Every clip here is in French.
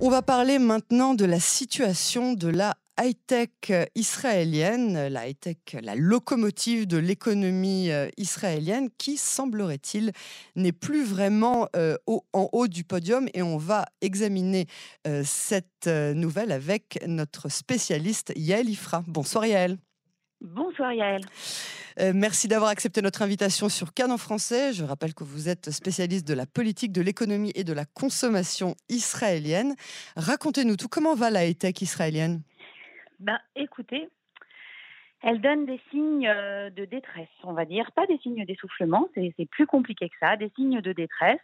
On va parler maintenant de la situation de la high-tech israélienne, la high-tech, la locomotive de l'économie euh, israélienne, qui semblerait-il n'est plus vraiment euh, en haut du podium. Et on va examiner euh, cette nouvelle avec notre spécialiste Yael Ifra. Bonsoir Yael. Bonsoir Yael. Euh, merci d'avoir accepté notre invitation sur Cannes en français. Je rappelle que vous êtes spécialiste de la politique, de l'économie et de la consommation israélienne. Racontez-nous tout. Comment va la high-tech israélienne? Ben, Écoutez, elle donne des signes euh, de détresse, on va dire. Pas des signes d'essoufflement, c'est plus compliqué que ça, des signes de détresse.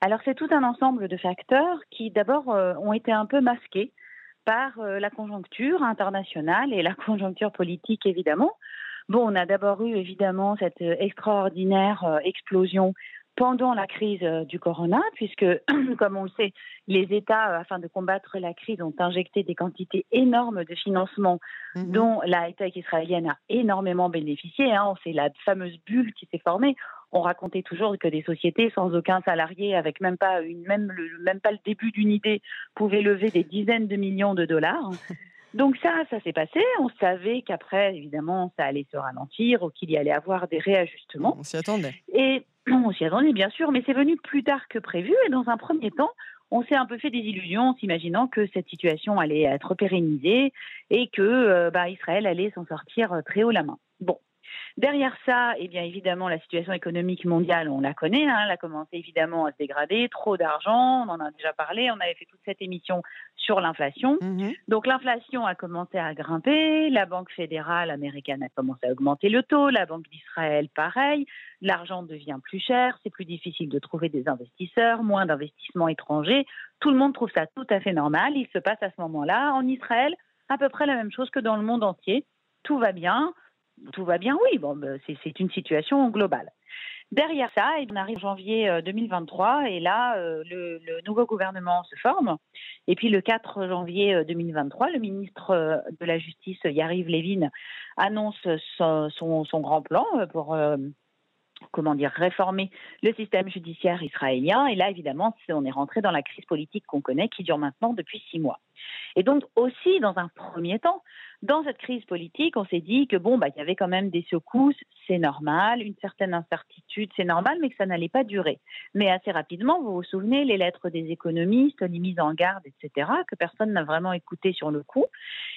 Alors c'est tout un ensemble de facteurs qui d'abord euh, ont été un peu masqués par la conjoncture internationale et la conjoncture politique évidemment. Bon, on a d'abord eu évidemment cette euh, extraordinaire euh, explosion pendant la crise euh, du corona, puisque, comme on le sait, les États, afin de combattre la crise, ont injecté des quantités énormes de financement mhm. dont la high-tech israélienne a énormément bénéficié. Hein. C'est la fameuse bulle qui s'est formée. On racontait toujours que des sociétés sans aucun salarié, avec même pas, une, même, le, même pas le début d'une idée, pouvaient lever des dizaines de millions de dollars. Donc ça, ça s'est passé. On savait qu'après, évidemment, ça allait se ralentir ou qu'il y allait avoir des réajustements. On s'y attendait. Et on s'y attendait, bien sûr, mais c'est venu plus tard que prévu. Et dans un premier temps, on s'est un peu fait des illusions en s'imaginant que cette situation allait être pérennisée et que euh, bah, Israël allait s'en sortir euh, très haut la main. Bon, Derrière ça, eh bien évidemment, la situation économique mondiale, on la connaît, hein, elle a commencé évidemment à se dégrader, trop d'argent, on en a déjà parlé, on avait fait toute cette émission sur l'inflation. Mhm. Donc l'inflation a commencé à grimper, la Banque fédérale américaine a commencé à augmenter le taux, la Banque d'Israël pareil, l'argent devient plus cher, c'est plus difficile de trouver des investisseurs, moins d'investissements étrangers, tout le monde trouve ça tout à fait normal, il se passe à ce moment-là en Israël à peu près la même chose que dans le monde entier. Tout va bien, tout va bien, oui, bon, ben, c'est une situation globale. Derrière ça, on arrive en janvier 2023 euh, et là, euh, le, nouveau gouvernement se forme. Et puis le 4 janvier 2023, euh, le ministre de la Justice, Yariv Levin, annonce son, grand plan pour comment dire, réformer le système judiciaire israélien. Et là, évidemment, on est rentré dans la crise politique qu'on connaît, qui dure maintenant depuis six mois. Et donc aussi, dans un premier temps, dans cette crise politique, on s'est dit que bon, bah, il y avait quand même des secousses, c'est normal, une certaine incertitude, c'est normal, mais que ça n'allait pas durer. Mais assez rapidement, vous vous souvenez, les lettres des économistes, les mises en garde, etc., que personne n'a vraiment écouté sur le coup,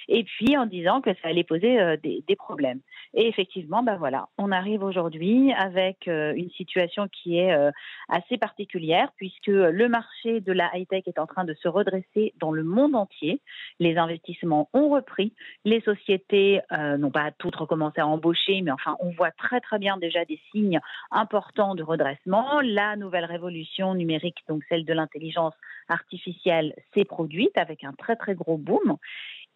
et puis en disant que ça allait poser euh, des, problèmes. Et effectivement, bah voilà, on arrive aujourd'hui avec euh, une situation qui est euh, assez particulière, puisque le marché de la high-tech est en train de se redresser dans le monde entier. Les investissements ont repris. Les sociétés euh, n'ont pas toutes recommencé à embaucher, mais enfin, on voit très très bien déjà des signes importants de redressement. La nouvelle révolution numérique, donc celle de l'intelligence artificielle, s'est produite avec un très très gros boom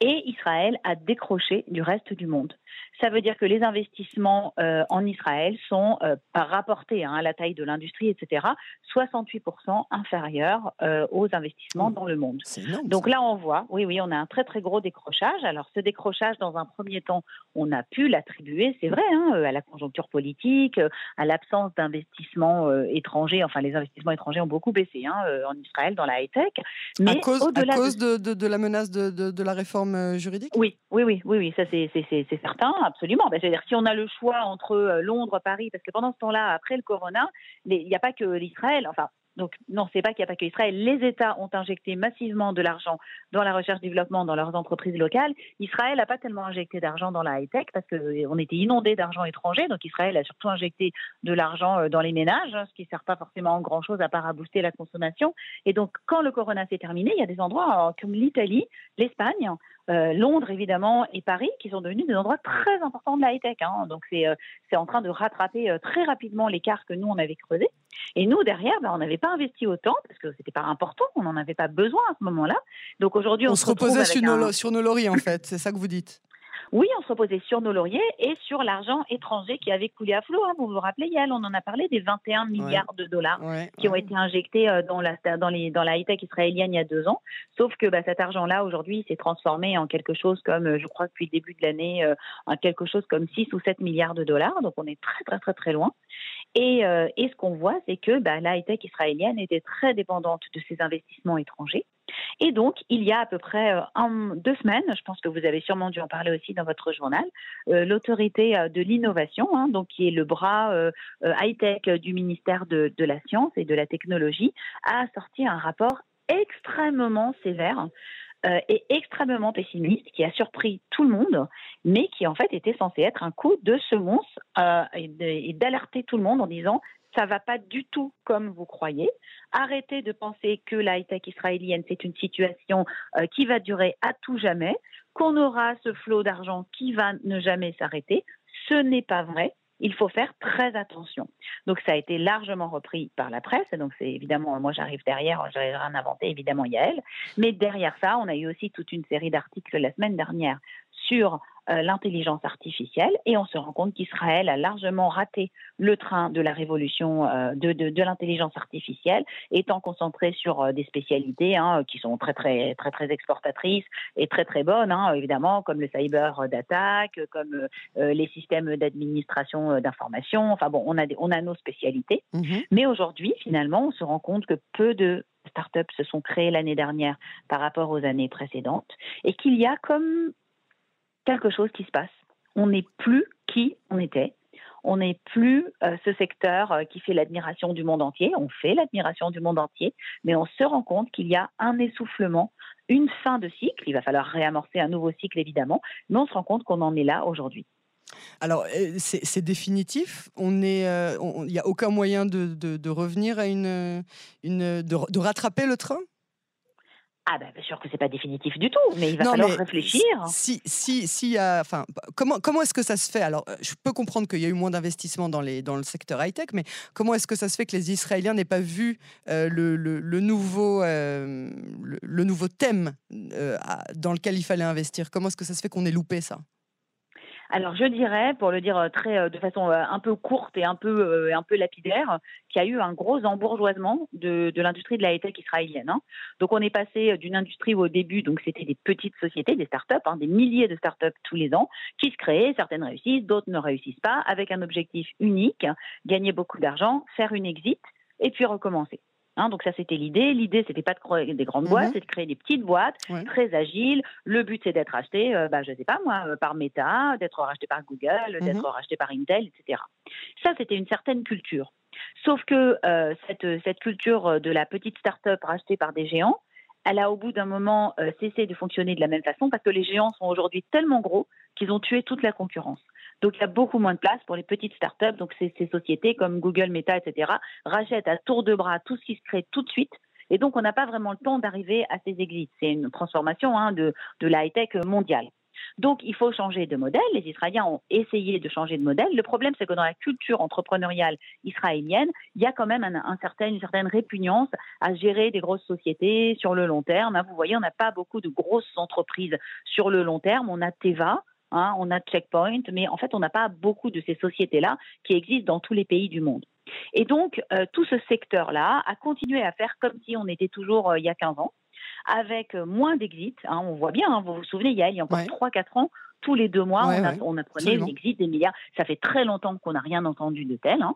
et Israël a décroché du reste du monde. Ça veut dire que les investissements euh, en Israël sont, euh, par rapporté hein, à la taille de l'industrie, etc., 68% inférieurs euh, aux investissements dans le monde. Donc là, on voit, oui, oui, on a un très très gros décrochage. Alors ce décrochage, dans un premier temps, on a pu l'attribuer, c'est vrai, hein, à la conjoncture politique, à l'absence d'investissements étrangers. Enfin, les investissements étrangers ont beaucoup baissé hein, en Israël dans la high tech. Mais à cause, à cause de... De, la menace de, de la réforme euh, juridique? Oui, oui, oui, oui, oui, ça c'est certain, absolument. Ben, C'est-à-dire si on a le choix entre euh, Londres, Paris, parce que pendant ce temps-là, après le corona, il n'y a pas que l'Israël, enfin donc non, c'est pas qu'il n'y a pas que Israël. Les États ont injecté massivement de l'argent dans la recherche-développement dans leurs entreprises locales. Israël n'a pas tellement injecté d'argent dans la high-tech parce qu'on était inondé d'argent étranger. Donc Israël a surtout injecté de l'argent euh, dans les ménages, hein, ce qui ne sert pas forcément grand-chose à part à booster la consommation. Et donc quand le corona s'est terminé, il y a des endroits euh, comme l'Italie, l'Espagne, euh, Londres évidemment et Paris qui sont devenus des endroits très importants de la high-tech. Hein. Donc c'est c'est en train de rattraper très rapidement l'écart que nous on avait creusé. Et nous derrière, ben, on n'avait pas investi autant parce que c'était pas important, on n'en avait pas besoin à ce moment-là. Donc aujourd'hui, on, se, reposait sur, nos, sur nos lauriers en fait, c'est ça que vous dites. Oui, on se reposait sur nos lauriers et sur l'argent étranger qui avait coulé à flot. Hein. Vous vous rappelez, Yael, on en a parlé des 21 milliards de dollars qui ont été injectés euh, dans la, dans, les, dans la high-tech israélienne il y a deux ans. Sauf que bah, cet argent-là, aujourd'hui, s'est transformé en quelque chose comme, euh, je crois, depuis le début de l'année, euh, en quelque chose comme 6 ou 7 milliards de dollars. Donc on est très, très, très, très loin. Et, et ce qu'on voit, c'est que bah, la high-tech israélienne était très dépendante de ces investissements étrangers Et donc, il y a à peu près un, deux semaines, je pense que vous avez sûrement dû en parler aussi dans votre journal, l'autorité de l'innovation, hein, donc qui est le bras high-tech du ministère de, la Science et de la Technologie, a sorti un rapport extrêmement sévère euh, et extrêmement pessimiste, qui a surpris tout le monde, mais qui en fait était censé être un coup de semonce euh, et d'alerter tout le monde en disant ça va pas du tout comme vous croyez. Arrêtez de penser que la high-tech israélienne, c'est une situation euh, qui va durer à tout jamais, qu'on aura ce flot d'argent qui va ne jamais s'arrêter. Ce n'est pas vrai il faut faire très attention. Donc ça a été largement repris par la presse. Donc c'est évidemment, moi j'arrive derrière, j'avais rien inventé, évidemment Yael. Mais derrière ça, on a eu aussi toute une série d'articles la semaine dernière sur l'intelligence artificielle et on se rend compte qu'Israël a largement raté le train de la révolution euh, de, de, l'intelligence artificielle, étant concentré sur euh, des spécialités hein, qui sont très très très très exportatrices et très très bonnes, hein, évidemment, comme le cyber d'attaque, comme les systèmes d'administration d'information. Enfin bon, on a on a nos spécialités, mm-hmm. mais aujourd'hui, finalement, on se rend compte que peu de startups se sont créées l'année dernière par rapport aux années précédentes et qu'il y a comme quelque chose qui se passe. On n'est plus qui on était. On n'est plus euh, ce secteur euh, qui fait l'admiration du monde entier. On fait l'admiration du monde entier, mais on se rend compte qu'il y a un essoufflement, une fin de cycle. Il va falloir réamorcer un nouveau cycle, évidemment, mais on se rend compte qu'on en est là aujourd'hui. Alors, euh, c'est définitif. Il n'y a aucun moyen de, revenir à une de rattraper le train? Ah ben bien sûr que c'est pas définitif du tout, mais il va falloir réfléchir. Si si si enfin comment comment est-ce que ça se fait? Alors euh, je peux comprendre qu'il y a eu moins d'investissements dans les dans le secteur high tech, mais comment est-ce que ça se fait que les Israéliens n'aient pas vu euh, le, le, nouveau euh, le, nouveau thème dans lequel il fallait investir? Comment est-ce que ça se fait qu'on ait loupé ça? Alors je dirais, pour le dire euh, très euh, de façon euh, un peu courte et un peu un peu lapidaire, qu'il y a eu un gros embourgeoisement de, l'industrie de la high-tech israélienne. Hein. Donc on est passé d'une industrie où au début, donc c'était des petites sociétés, des start-up, hein, des milliers de start-up tous les ans, qui se créent, certaines réussissent, d'autres ne réussissent pas, avec un objectif unique, gagner beaucoup d'argent, faire une exit et puis recommencer. Hein, donc ça, c'était l'idée. L'idée, c'était pas de créer des grandes boîtes, mhm. c'est de créer des petites boîtes très agiles. Le but, c'est d'être acheté, euh, bah, je sais pas moi, euh, par Meta, d'être racheté par Google, mhm. d'être racheté par Intel, etc. Ça, c'était une certaine culture. Sauf que euh, cette, cette culture de la petite start-up rachetée par des géants, elle a au bout d'un moment cessé de fonctionner de la même façon parce que les géants sont aujourd'hui tellement gros qu'ils ont tué toute la concurrence. Donc il y a beaucoup moins de place pour les petites startups. Donc ces, sociétés comme Google, Meta, etc. rachètent à tour de bras tout ce qui se crée tout de suite. Et donc on n'a pas vraiment le temps d'arriver à ces exits. C'est une transformation hein, de, de la high-tech mondiale. Donc, il faut changer de modèle. Les Israéliens ont essayé de changer de modèle. Le problème, c'est que dans la culture entrepreneuriale israélienne, il y a quand même une certaine répugnance à gérer des grosses sociétés sur le long terme. Hein, vous voyez, on n'a pas beaucoup de grosses entreprises sur le long terme. On a Teva, Hein, on a Checkpoint, mais en fait, on n'a pas beaucoup de ces sociétés-là qui existent dans tous les pays du monde. Et donc, euh, tout ce secteur-là a continué à faire comme si on était toujours euh, il y a 15 ans, avec euh, moins d'exits. Hein, on voit bien, hein, vous vous souvenez, il y a, il y a encore 3-4 ans, tous les deux mois, on, apprenait une exit des milliards. Ça fait très longtemps qu'on n'a rien entendu de tel. Hein.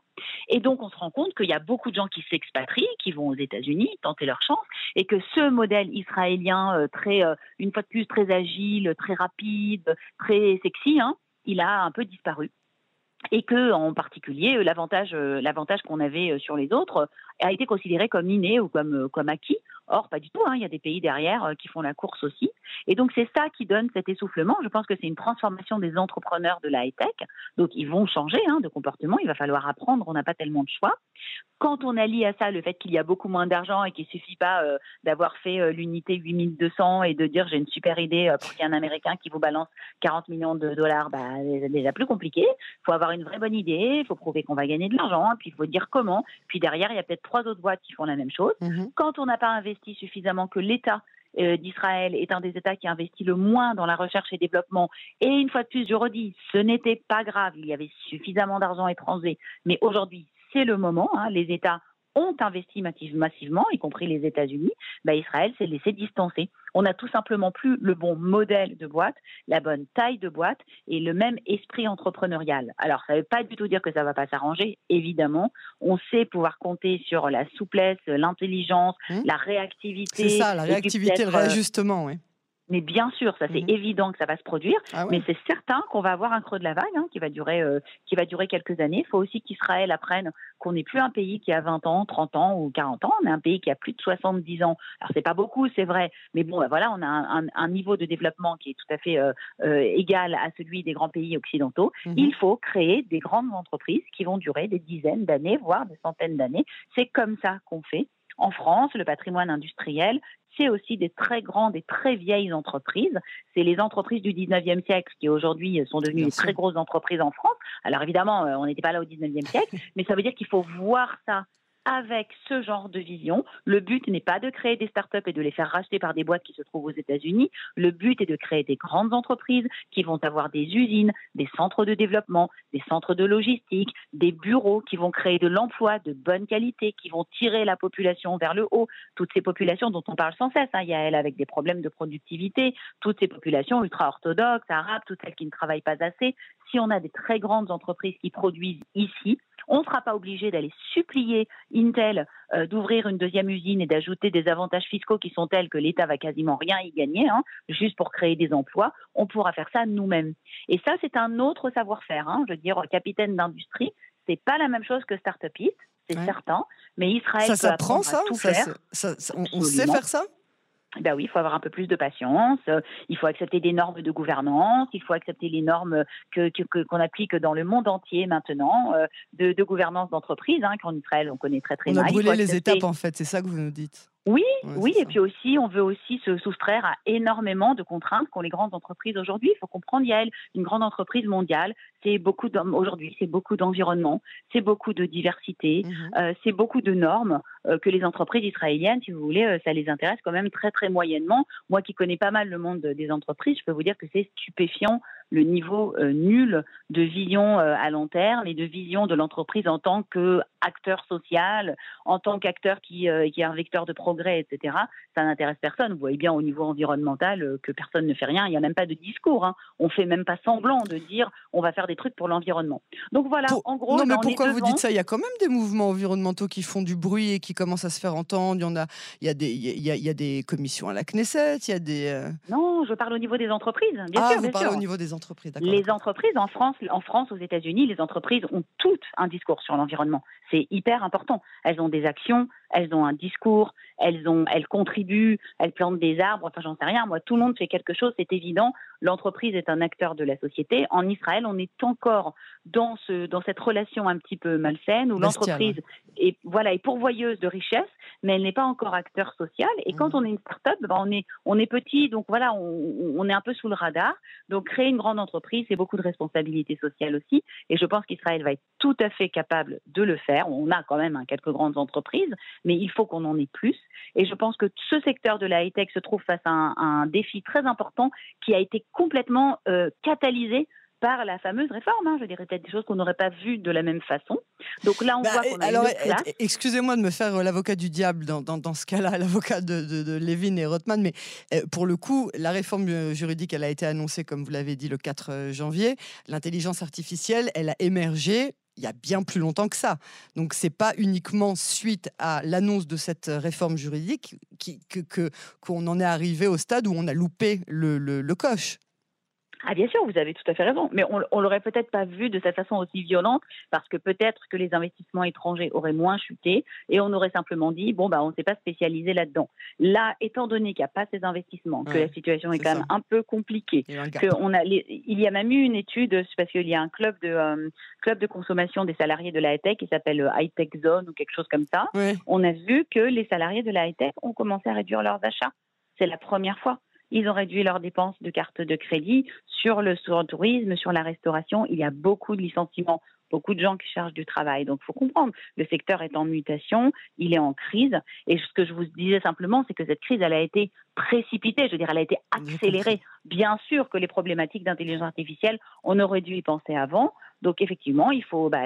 Et donc, on se rend compte qu'il y a beaucoup de gens qui s'expatrient, qui vont aux États-Unis tenter leur chance, et que ce modèle israélien, euh, très, euh, une fois de plus, très agile, très rapide, très sexy, hein, il a un peu disparu et que en particulier l'avantage l'avantage qu'on avait sur les autres a été considéré comme inné ou comme comme acquis Or, pas du tout. Hein. Il y a des pays derrière euh, qui font la course aussi. Et donc, c'est ça qui donne cet essoufflement. Je pense que c'est une transformation des entrepreneurs de la high-tech. Donc, ils vont changer hein, de comportement. Il va falloir apprendre. On n'a pas tellement de choix. Quand on allie à ça le fait qu'il y a beaucoup moins d'argent et qu'il suffit pas euh, d'avoir fait euh, l'unité 8200 et de dire j'ai une super idée pour qu'il y ait un Américain qui vous balance 40 millions de dollars, bah, c'est déjà plus compliqué. Il faut avoir une vraie bonne idée. Il faut prouver qu'on va gagner de l'argent. Puis, il faut dire comment. Puis derrière, il y a peut-être trois autres boîtes qui font la même chose. Mmh Quand on n'a pas investi suffisamment, que l'État euh, d'Israël est un des États qui investit le moins dans la recherche et développement. Et une fois de plus, je redis, ce n'était pas grave, il y avait suffisamment d'argent étranger, mais aujourd'hui, c'est le moment. Hein. les États ont investi massivement, y compris les États-Unis, bah, Israël s'est laissé distancer. On n'a tout simplement plus le bon modèle de boîte, la bonne taille de boîte et le même esprit entrepreneurial. Alors, ça ne veut pas du tout dire que ça ne va pas s'arranger, évidemment. On sait pouvoir compter sur la souplesse, l'intelligence, mmh. la réactivité. C'est ça, la réactivité, le euh, réajustement, oui. Mais bien sûr, ça c'est mmh évident que ça va se produire, ah mais c'est certain qu'on va avoir un creux de la vague hein, qui va durer euh, qui va durer quelques années. Il faut aussi qu'Israël apprenne qu'on n'est plus un pays qui a 20 ans, 30 ans ou 40 ans, on est un pays qui a plus de 70 ans. Alors c'est pas beaucoup, c'est vrai, mais bon, bah, voilà, on a un, niveau de développement qui est tout à fait euh, euh, égal à celui des grands pays occidentaux. Mmh Il faut créer des grandes entreprises qui vont durer des dizaines d'années, voire des centaines d'années. C'est comme ça qu'on fait. En France, le patrimoine industriel, c'est aussi des très grandes et très vieilles entreprises. C'est les entreprises du 19e siècle qui aujourd'hui sont devenues des très grosses entreprises en France. Alors évidemment, euh, on n'était pas là au 19e siècle, mais ça veut dire qu'il faut voir ça avec ce genre de vision. Le but n'est pas de créer des startups et de les faire racheter par des boîtes qui se trouvent aux États-Unis. Le but est de créer des grandes entreprises qui vont avoir des usines, des centres de développement, des centres de logistique, des bureaux qui vont créer de l'emploi de bonne qualité, qui vont tirer la population vers le haut. Toutes ces populations dont on parle sans cesse, hein, il y a elle avec des problèmes de productivité, toutes ces populations ultra-orthodoxes, arabes, toutes celles qui ne travaillent pas assez. Si on a des très grandes entreprises qui produisent ici, on ne sera pas obligé d'aller supplier Intel euh, d'ouvrir une deuxième usine et d'ajouter des avantages fiscaux qui sont tels que l'État va quasiment rien y gagner, hein, juste pour créer des emplois. On pourra faire ça nous-mêmes. Et ça, c'est un autre savoir-faire. Hein. je veux dire, capitaine d'industrie, c'est pas la même chose que start-upiste, c'est certain. Mais Israël ça s'apprend ça, tout faire. on sait faire ça? Ben oui, il faut avoir un peu plus de patience, euh, il faut accepter des normes de gouvernance, il faut accepter les normes que qu'on applique dans le monde entier maintenant euh, de, de, gouvernance d'entreprise, hein, qu'en Israël on connaît très très on mal. On a brûlé les étapes en fait, c'est ça que vous nous dites. Oui, oui, et puis aussi, on veut aussi se soustraire à énormément de contraintes qu'ont les grandes entreprises aujourd'hui. Il faut comprendre, Yael, une grande entreprise mondiale, c'est beaucoup aujourd'hui, c'est beaucoup d'environnement, c'est beaucoup de diversité, mhm. euh, c'est beaucoup de normes euh, que les entreprises israéliennes, si vous voulez, euh, ça les intéresse quand même très très moyennement. Moi, qui connais pas mal le monde des entreprises, je peux vous dire que c'est stupéfiant le niveau nul de vision à long terme et de vision de l'entreprise en tant qu'acteur social, en tant qu'acteur qui, qui est un vecteur de progrès etc., ça n'intéresse personne. Vous voyez bien au niveau environnemental euh, que personne ne fait rien. Il n'y a même pas de discours. Hein. On fait même pas semblant de dire on va faire des trucs pour l'environnement. Donc voilà, en gros. Non, mais pourquoi vous dites ça? Il y a quand même des mouvements environnementaux qui font du bruit et qui commencent à se faire entendre. Il y en a, il y a des, il y a, des commissions à la Knesset. Il y a des. Euh non, je parle au niveau des entreprises. Bien ah, sûr, vous parlez au niveau des entreprises. Les entreprises en France, en France, aux États-Unis, les entreprises ont toutes un discours sur l'environnement. C'est hyper important. Elles ont des actions, elles ont un discours, elles ont, elles contribuent, elles plantent des arbres. Enfin, j'en sais rien. Moi, tout le monde fait quelque chose, c'est évident. L'entreprise est un acteur de la société. En Israël, on est encore dans ce, dans cette relation un petit peu malsaine où l'entreprise est, voilà, est pourvoyeuse de richesses, mais elle n'est pas encore acteur social. Et quand mmh. on est une start-up, ben, on est, on est petit, donc voilà, on, on est un peu sous le radar. Donc, créer une grande entreprise, c'est beaucoup de responsabilités sociales aussi. Et je pense qu'Israël va être tout à fait capable de le faire. On a quand même hein, quelques grandes entreprises, mais il faut qu'on en ait plus. Et je pense que ce secteur de la high-tech se trouve face à un, défi très important qui a été complètement euh, catalysé par la fameuse réforme. Hein. Je dirais peut-être des choses qu'on n'aurait pas vues de la même façon. Donc là, on bah, voit qu'on a alors, Excusez-moi de me faire euh, l'avocat du diable dans, dans, ce cas-là, l'avocat de, de, Levin et Rothman, mais euh, pour le coup, la réforme juridique, elle a été annoncée, comme vous l'avez dit, le 4 janvier. L'intelligence artificielle, elle a émergé il y a bien plus longtemps que ça. Donc c'est pas uniquement suite à l'annonce de cette réforme juridique que qu'on en est arrivé au stade où on a loupé le, le, le coche. Ah bien sûr, vous avez tout à fait raison, mais on, on l'aurait peut-être pas vu de cette façon aussi violente parce que peut-être que les investissements étrangers auraient moins chuté et on aurait simplement dit bon bah on ne s'est pas spécialisé là-dedans. Là, étant donné qu'il n'y a pas ces investissements, que la situation est, quand même un peu compliquée, que on a il y a même eu une étude parce qu'il y a un club de euh, club de consommation des salariés de la high-tech qui s'appelle euh, High Tech Zone ou quelque chose comme ça. On a vu que les salariés de la high-tech ont commencé à réduire leurs achats. C'est la première fois. Ils ont réduit leurs dépenses de carte de crédit sur le tourisme, sur la restauration. Il y a beaucoup de licenciements beaucoup de gens qui cherchent du travail. Donc, il faut comprendre, le secteur est en mutation, il est en crise. Et ce que je vous disais simplement, c'est que cette crise, elle a été précipitée, je veux dire, elle a été accélérée. Bien sûr que les problématiques d'intelligence artificielle, on aurait dû y penser avant. Donc effectivement, il faut bah,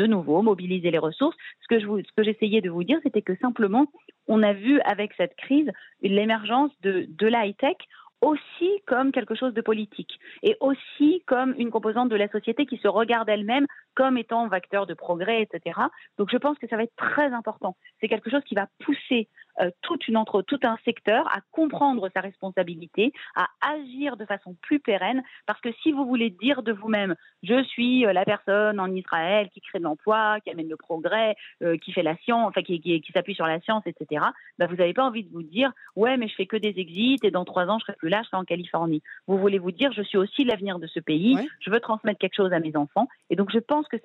de nouveau mobiliser les ressources. Ce que, je ce que j'essayais de vous dire, c'était que simplement, on a vu avec cette crise l'émergence de, de la high-tech aussi comme quelque chose de politique et aussi comme une composante de la société qui se regarde elle-même comme étant vecteur de progrès, etc. Donc je pense que ça va être très important. C'est quelque chose qui va pousser euh, toute une entre, tout un secteur à comprendre sa responsabilité, à agir de façon plus pérenne, parce que si vous voulez dire de vous-même, je suis euh, la personne en Israël qui crée de l'emploi, qui amène le progrès, euh, qui fait la science, enfin qui, qui, s'appuie sur la science, etc. Bah, vous n'avez pas envie de vous dire, ouais, mais je fais que des exits et dans trois ans je serai plus là, je serai en Californie. Vous voulez vous dire, je suis aussi l'avenir de ce pays, je veux transmettre quelque chose à mes enfants, et donc je pense que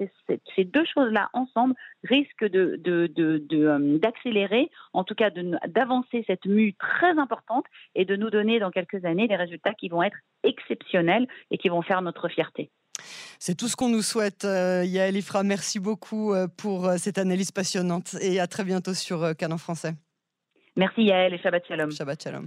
ces deux choses-là ensemble risquent de, d'accélérer, en tout cas d'avancer cette mue très importante et de nous donner dans quelques années des résultats qui vont être exceptionnels et qui vont faire notre fierté. C'est tout ce qu'on nous souhaite, euh, Yael Ifra. Merci beaucoup euh, pour euh, cette analyse passionnante et à très bientôt sur Canon Français. Merci Yael et Shabbat Shalom. Shabbat Shalom.